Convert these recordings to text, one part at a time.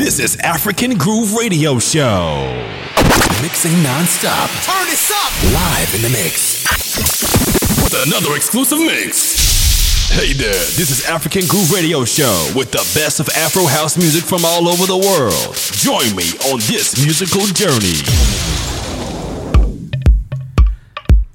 This is African Groove Radio Show. Mixing non-stop. Turn this up. Live in the mix. With another exclusive mix. Hey there, this is African Groove Radio Show with the best of Afro house music from all over the world. Join me on this musical journey.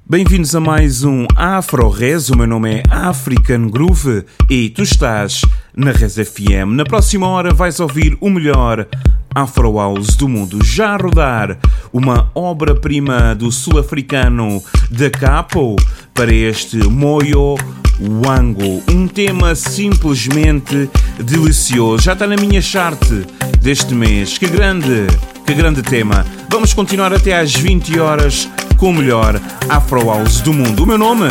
Bem-vindos a mais um Afro Res. O meu nome é African Groove e tu estás na Res FM. Na próxima hora vais ouvir o melhor Afro House do mundo. Já a rodar uma obra-prima do sul-africano Da Capo para este Moyo Wango. Um tema simplesmente delicioso. Já está na minha chart deste mês. Que grande, que grande tema. Vamos continuar até às 20 horas com o melhor Afro House do mundo. O meu nome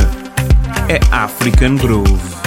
é African Groove.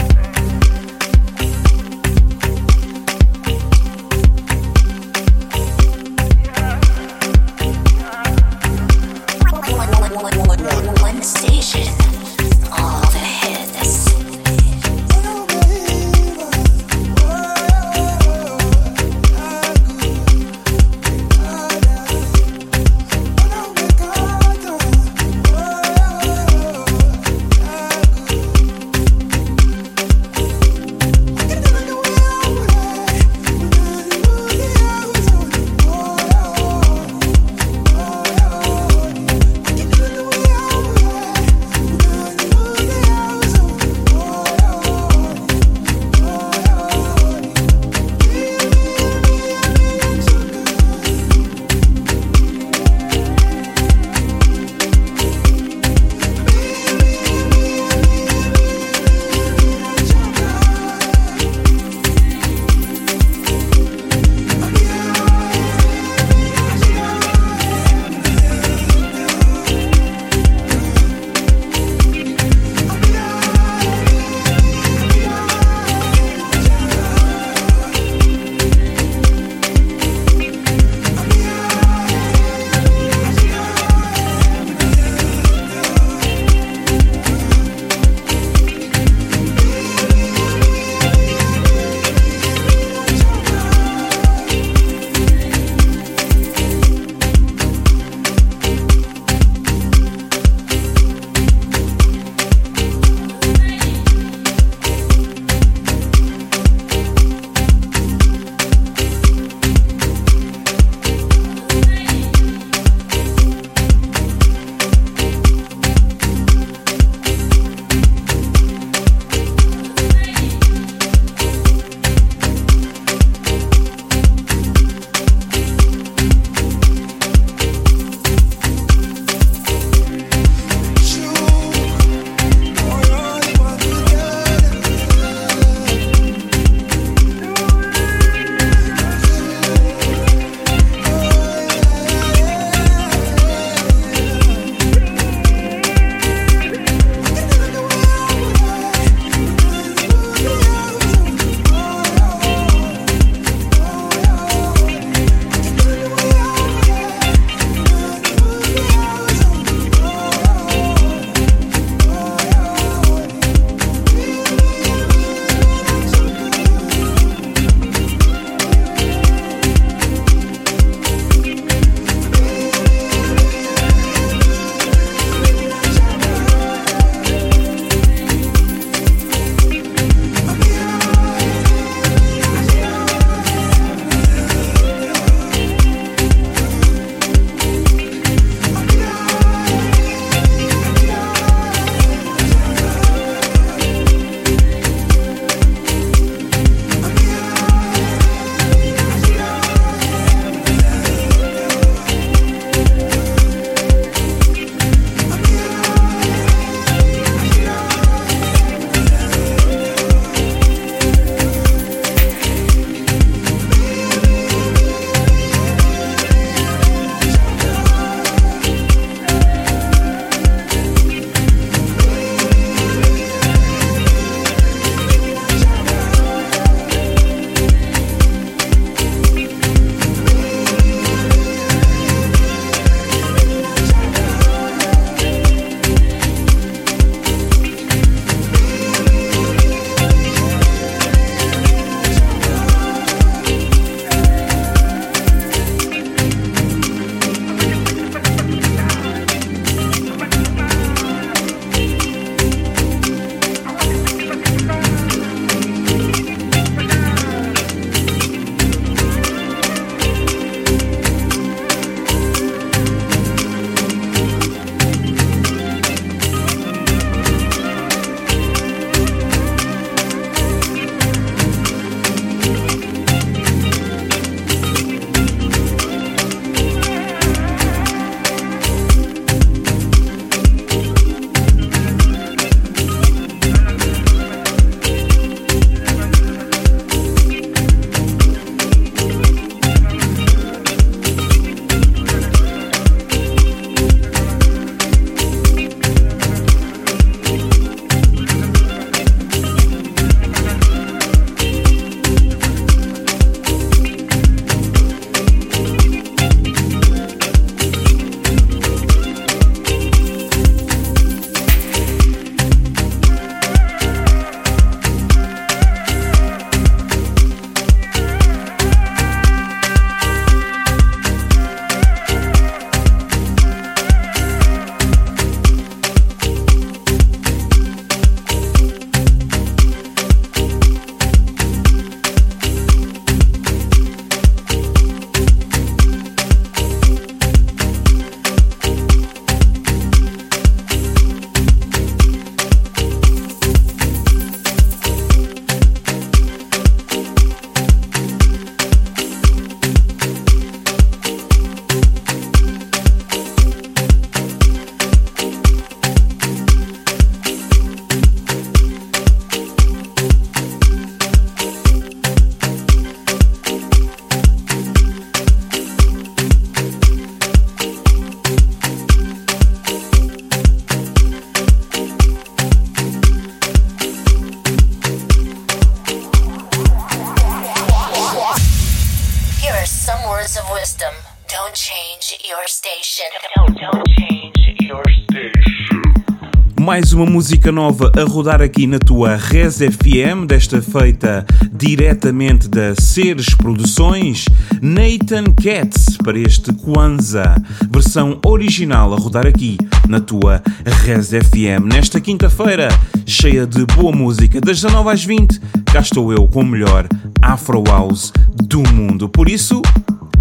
Música nova a rodar aqui na tua Res FM, desta feita diretamente da Seres Produções, Nathan Katz para este Kwanzaa, versão original a rodar aqui na tua Res FM. Nesta quinta-feira, cheia de boa música, das 19 às 20, cá estou eu com o melhor Afro House do mundo. Por isso,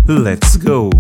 let's go!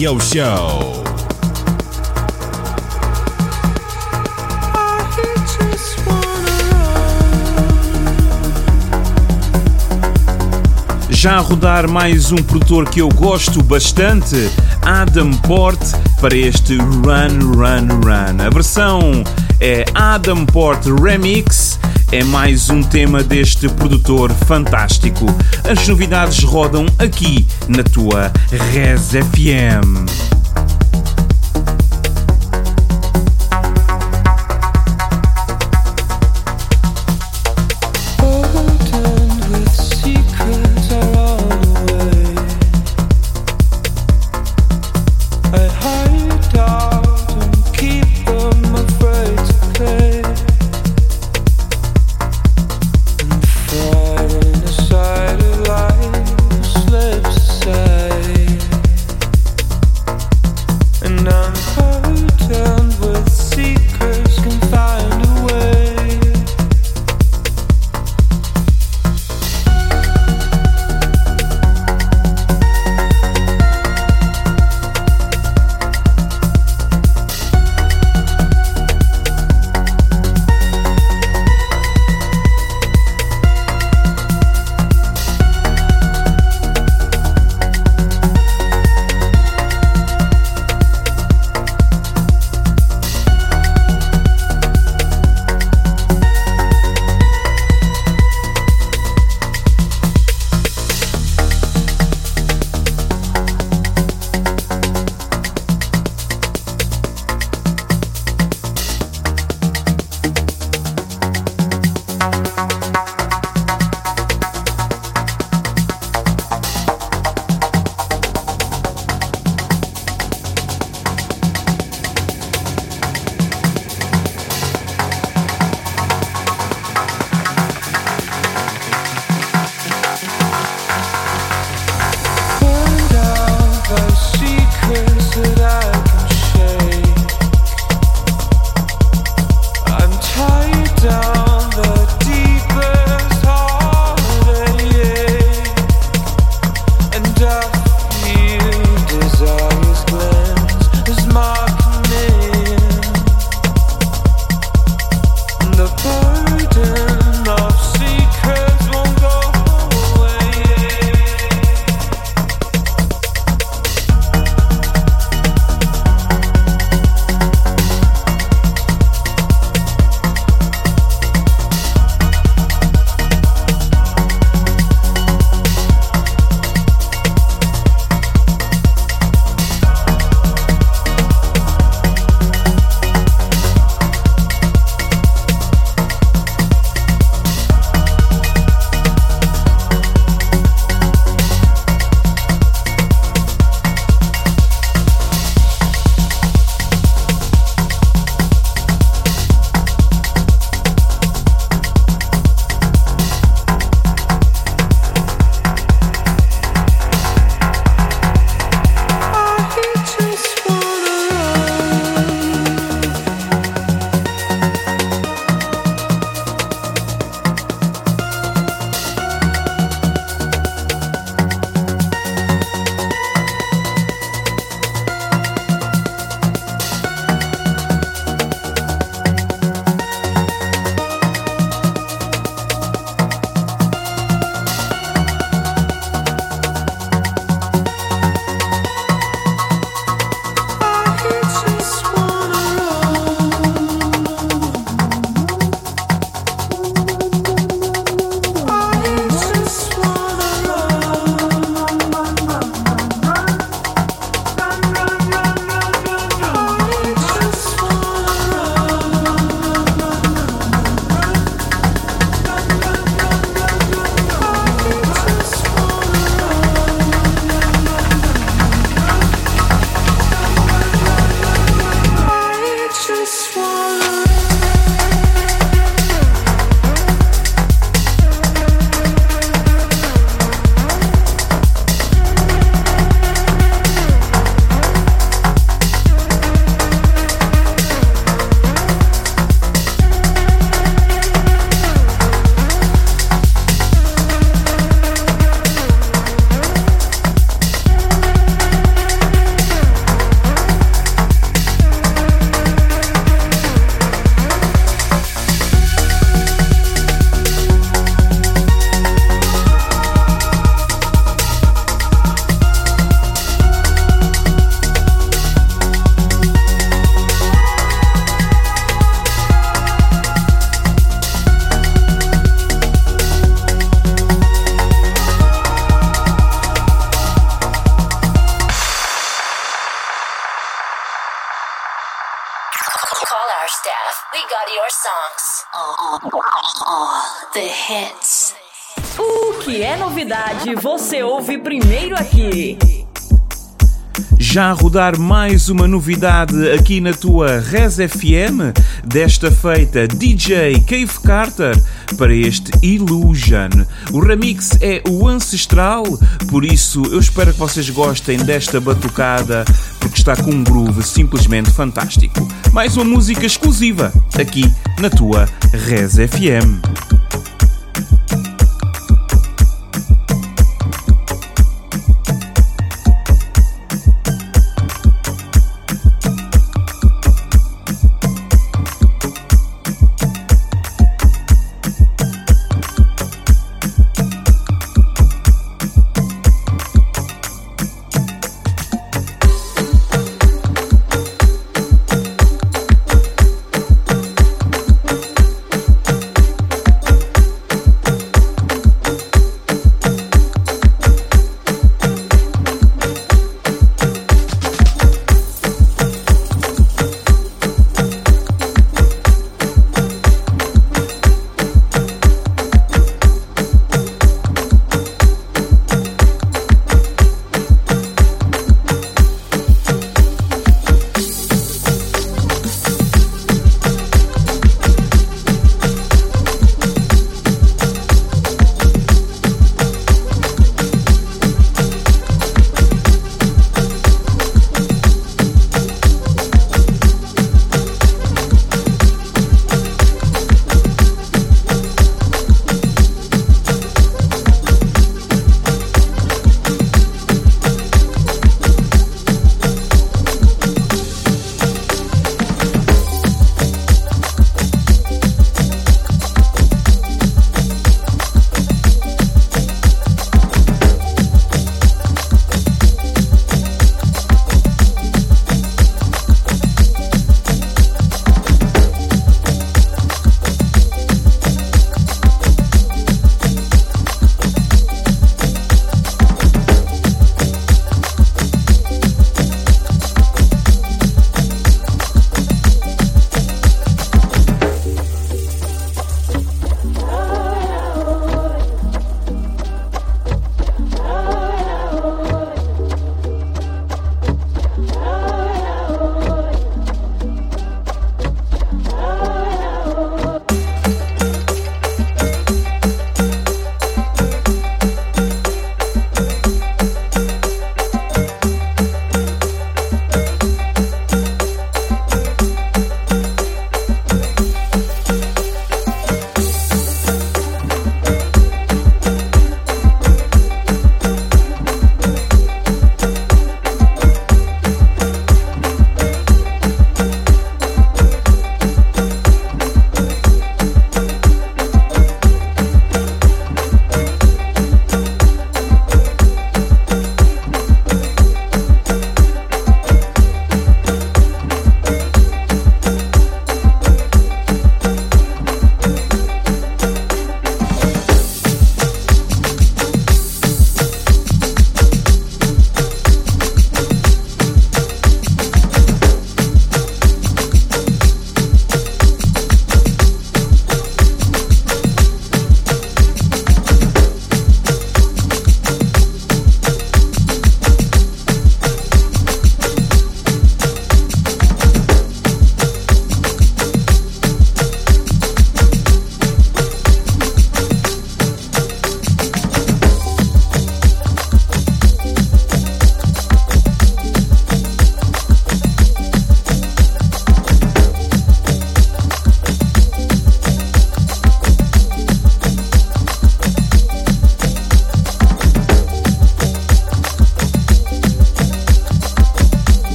Radio Show. Já a rodar mais um produtor que eu gosto bastante, Adam Port, para este Run Run Run. A versão é Adam Port Remix, é mais um tema deste produtor fantástico. As novidades rodam aqui na tua Res FM. Já a rodar mais uma novidade aqui na tua Res FM, desta feita DJ Cave Carter para este Illusion. O remix é o ancestral, por isso eu espero que vocês gostem desta batucada, porque está com um groove simplesmente fantástico. Mais uma música exclusiva aqui na tua Res FM.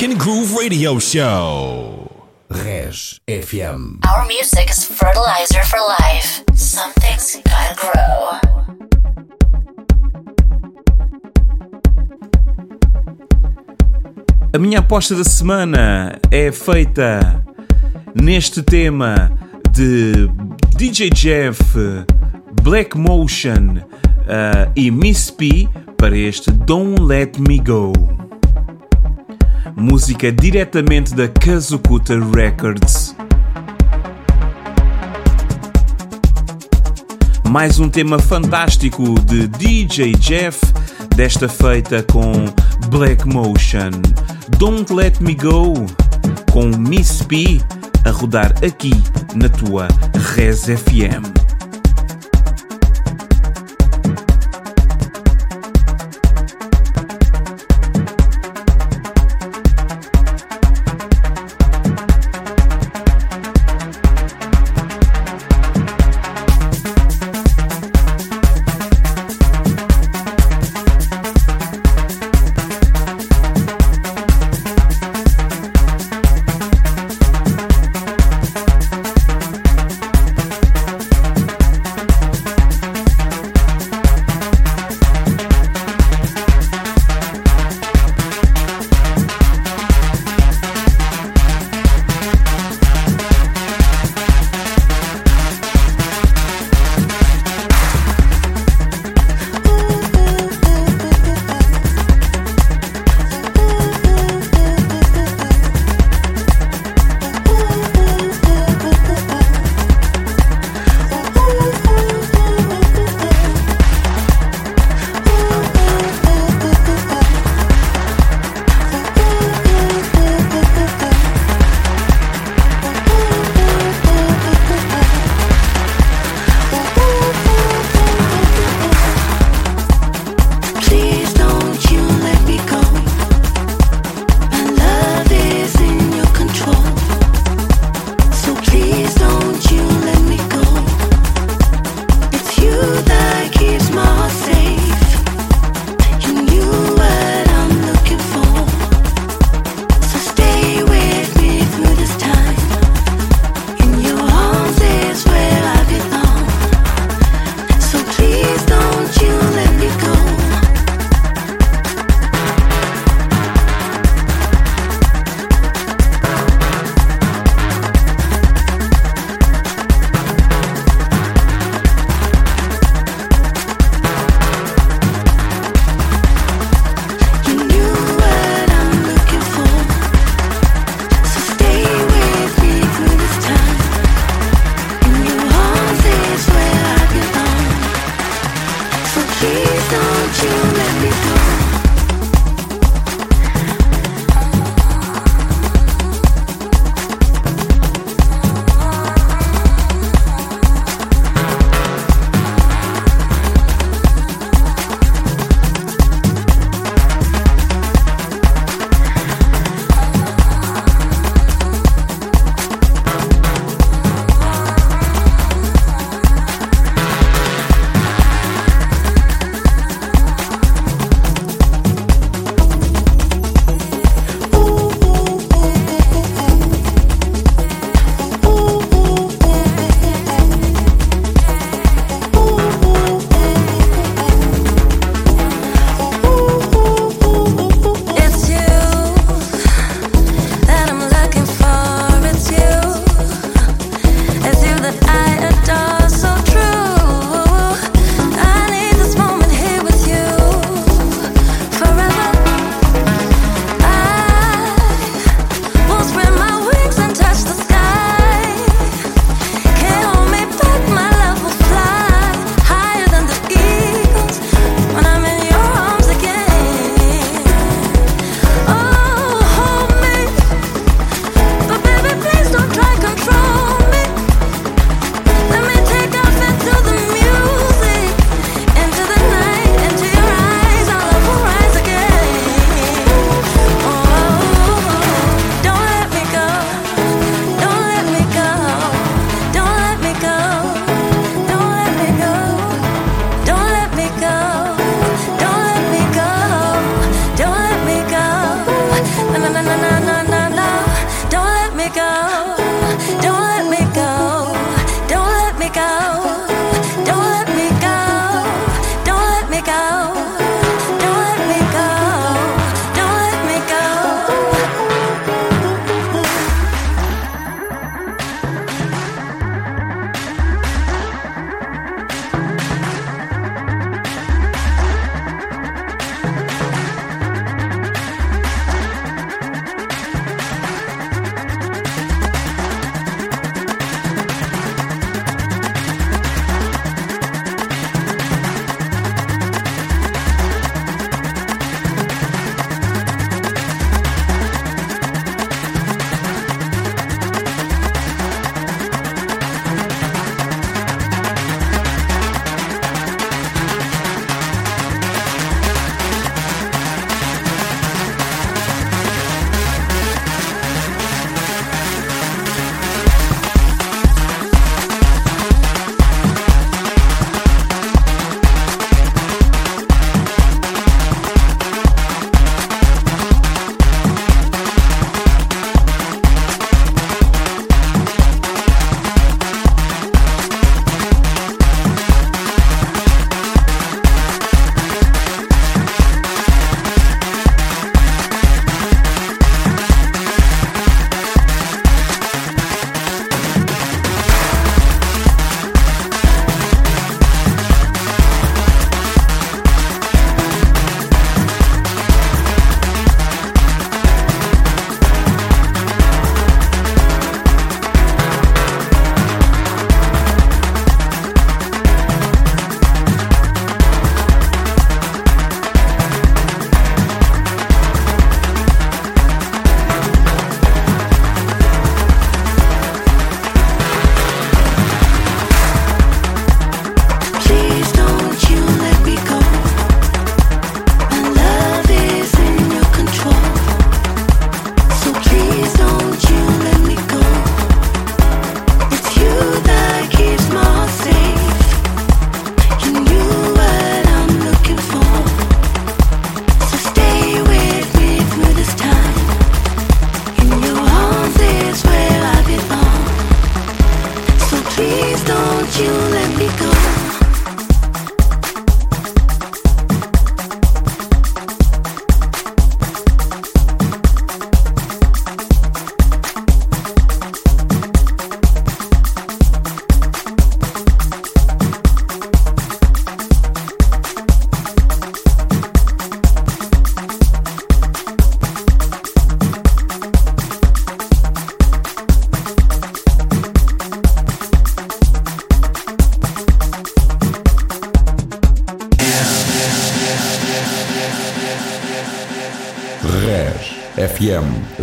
African Groove Radio Show. Res FM. Our music is fertilizer for life. Something's gotta grow. A minha aposta da semana é feita neste tema de DJ Jeff, Black Motion uh, e Miss P para este Don't Let Me Go. Música diretamente da Kazukuta Records. Mais um tema fantástico de DJ Jeff, desta feita com Black Motion. Don't Let Me Go com Miss P a rodar aqui na tua Res FM.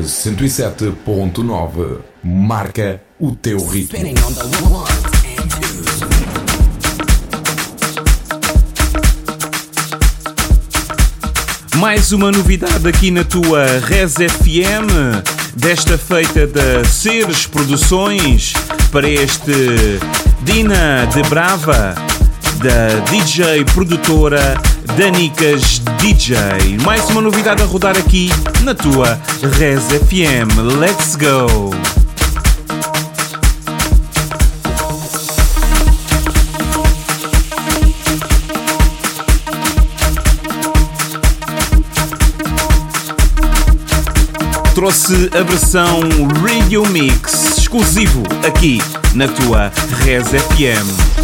107.9 marca o teu ritmo. Mais uma novidade aqui na tua Res FM, desta feita da Seres Produções, para este Dina de Brava, da DJ produtora Danicas DJ. Mais uma novidade a rodar aqui na tua Res FM. Let's go! trouxe a versão Radio Mix exclusivo aqui na tua Res FM.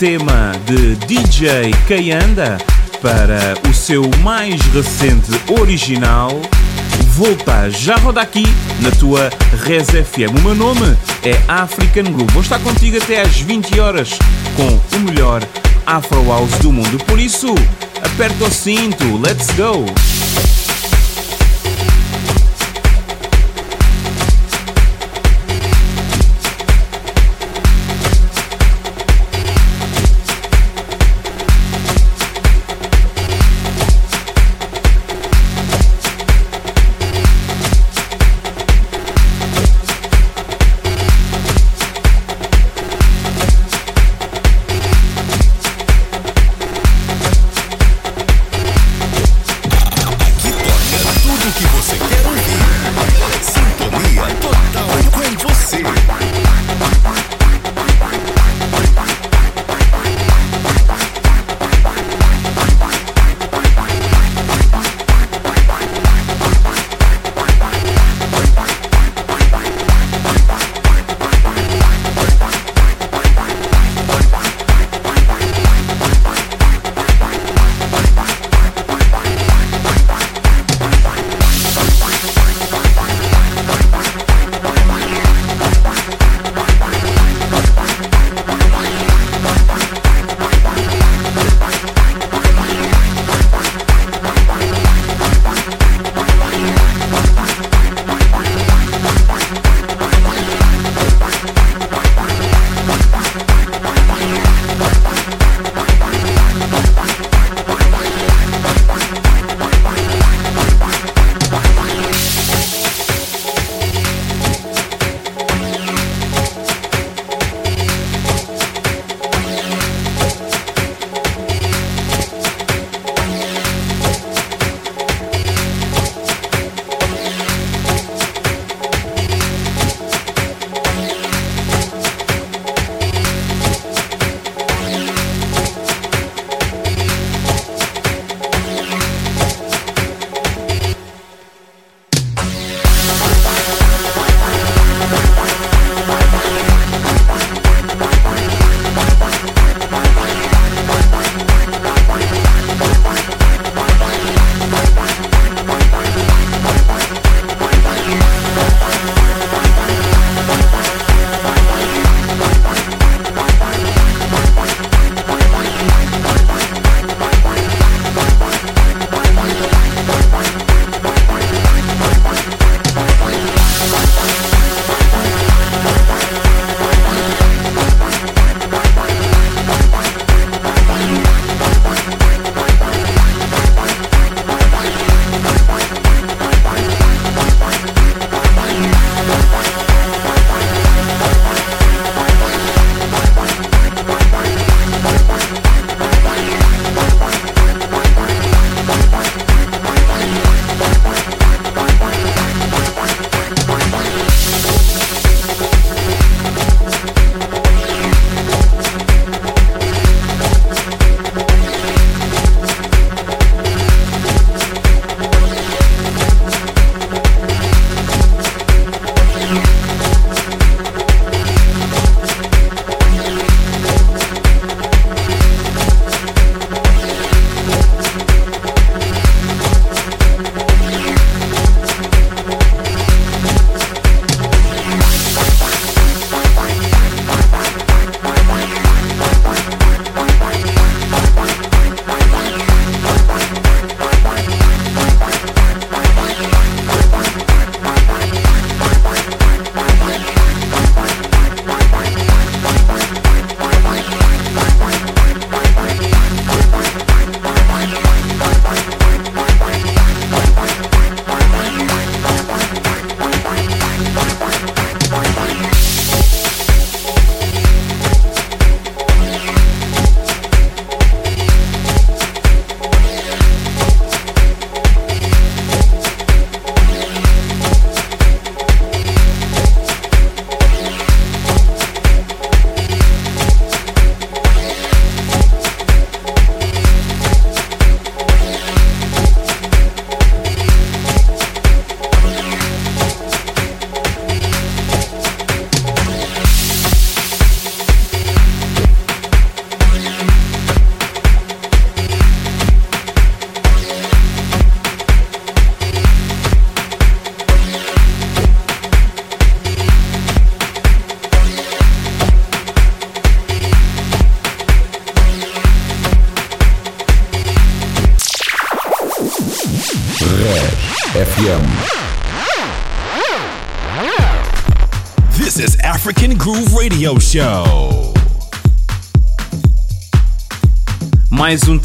Tema de DJ Kayanda para o seu mais recente original. Volta já roda aqui na tua Res FM. O meu nome é African Groove. Vou estar contigo até às 20 horas com o melhor Afro House do mundo. Por isso, aperta o cinto, let's go!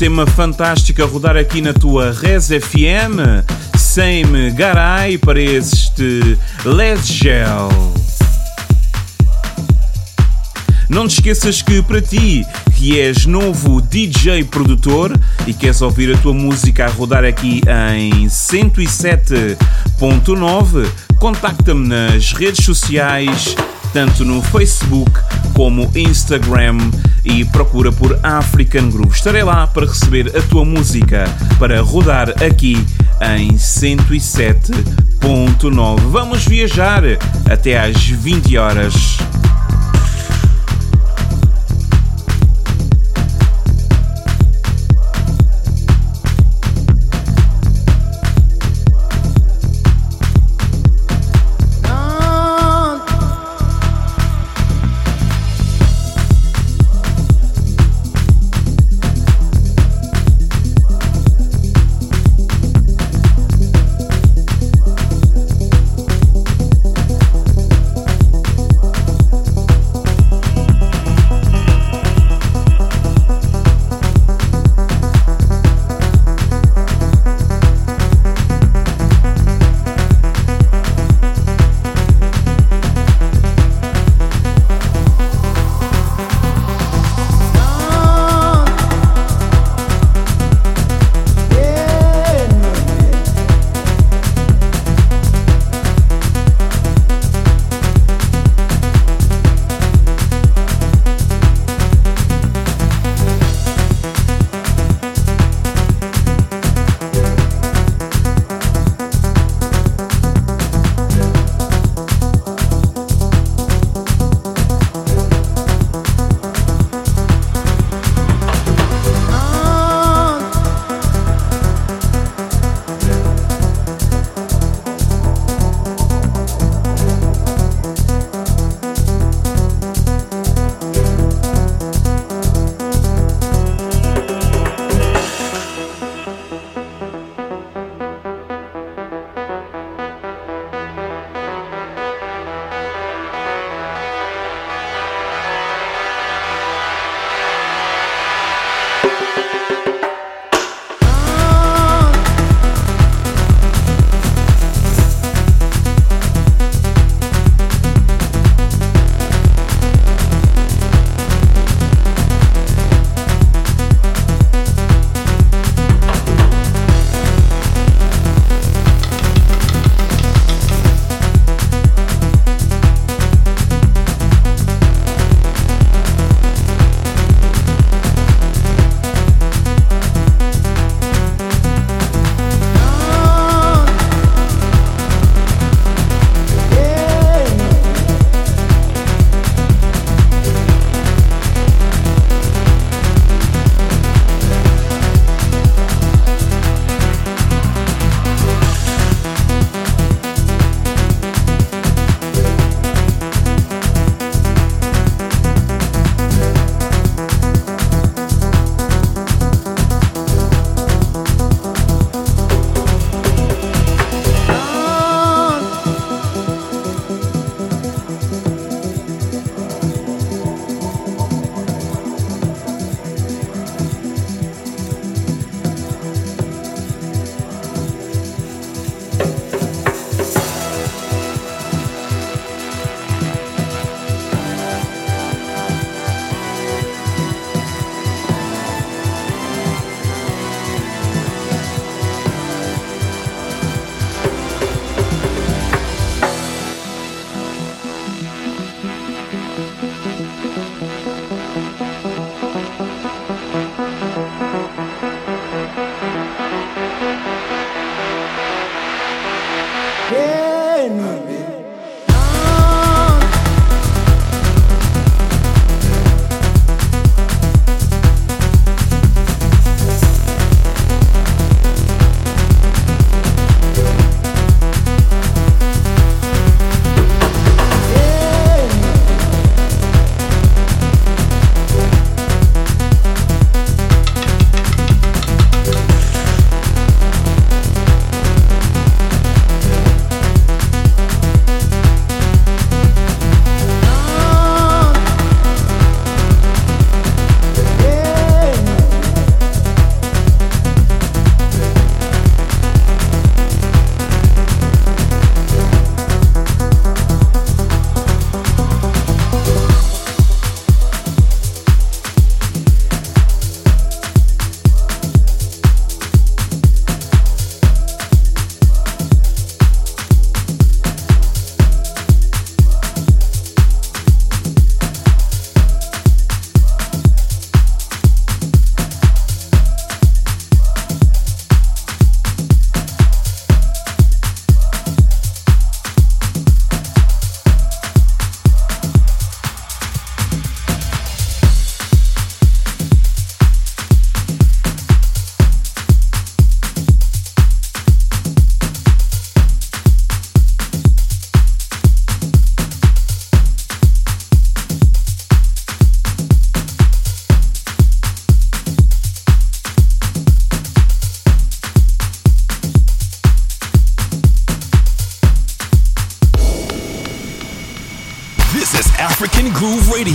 Tema fantástico a rodar aqui na tua Res FM. Same Garay para este Les Gel. Não te esqueças que para ti, que és novo DJ produtor e queres ouvir a tua música a rodar aqui em 107.9, contacta-me nas redes sociais, tanto no Facebook como Instagram e procura por African Groove. Estarei lá para receber a tua música para rodar aqui em 107.9. Vamos viajar até às 20 horas.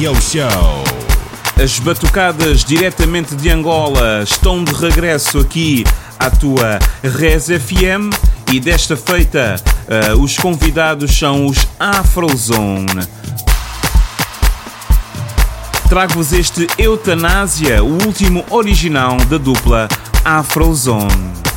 Radio Show. As batucadas diretamente de Angola estão de regresso aqui à tua Res FM e desta feita uh, os convidados são os Afrozone. Trago-vos este Eutanásia, o último original da dupla Afrozone.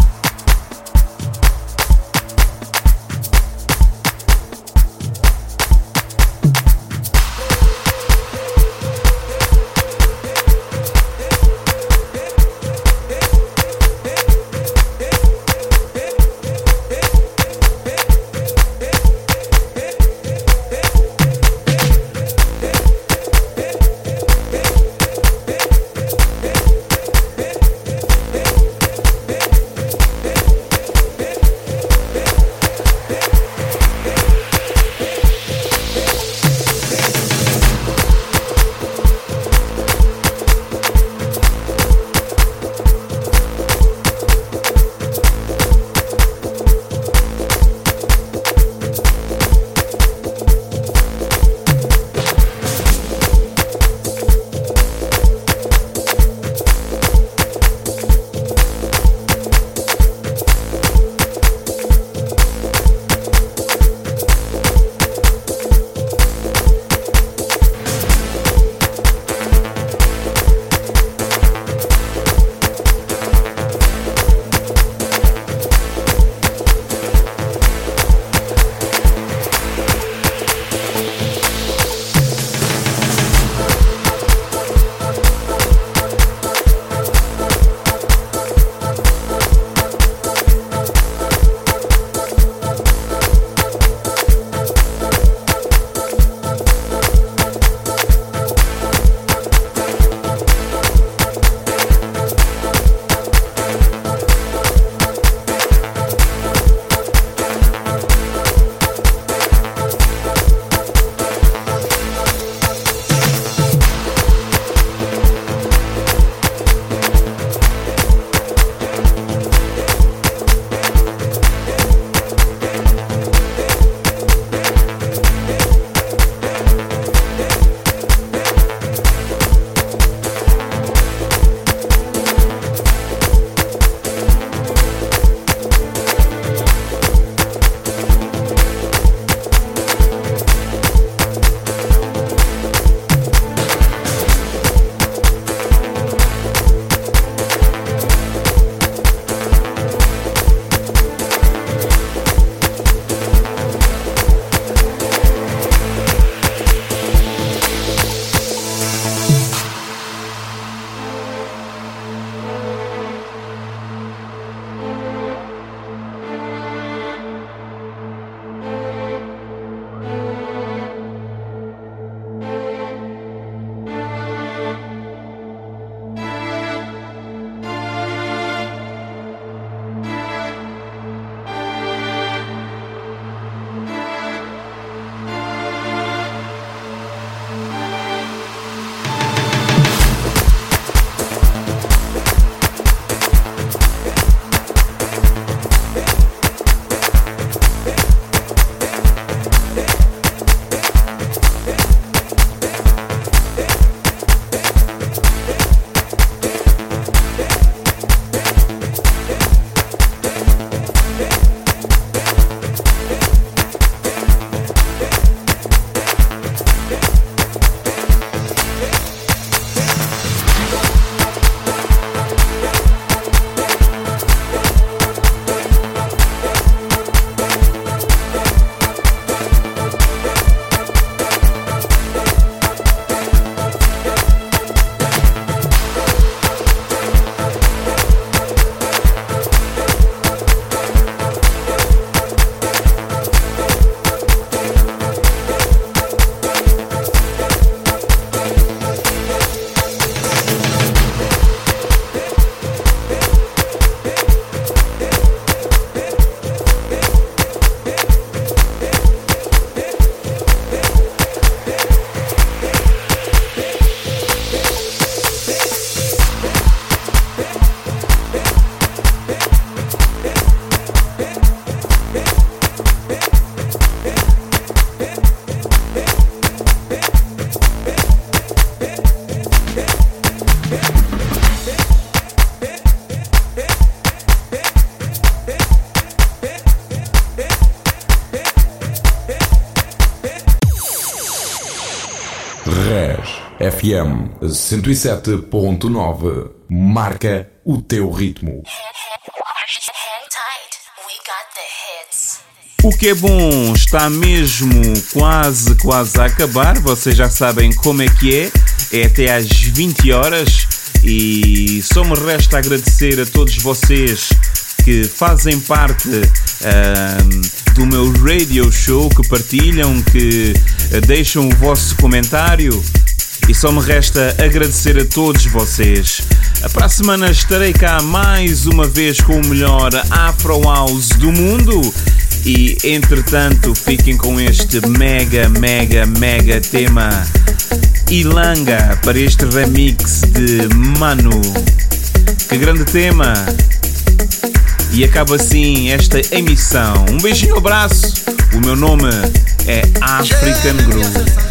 FM 107.9 marca o teu ritmo. O que é bom está mesmo quase, quase a acabar. Vocês já sabem como é que é. É até às 20 horas. E só me resta agradecer a todos vocês que fazem parte ahm, do meu radio show, que partilham, que eh, deixam o vosso comentário. E só me resta agradecer a todos vocês. Para a semana estarei cá mais uma vez com o melhor Afro House do mundo. E entretanto, fiquem com este mega, mega, mega tema Ilanga para este remix de Manu. Que grande tema! E acaba assim esta emissão. Um beijinho, abraço. O meu nome é African Groove.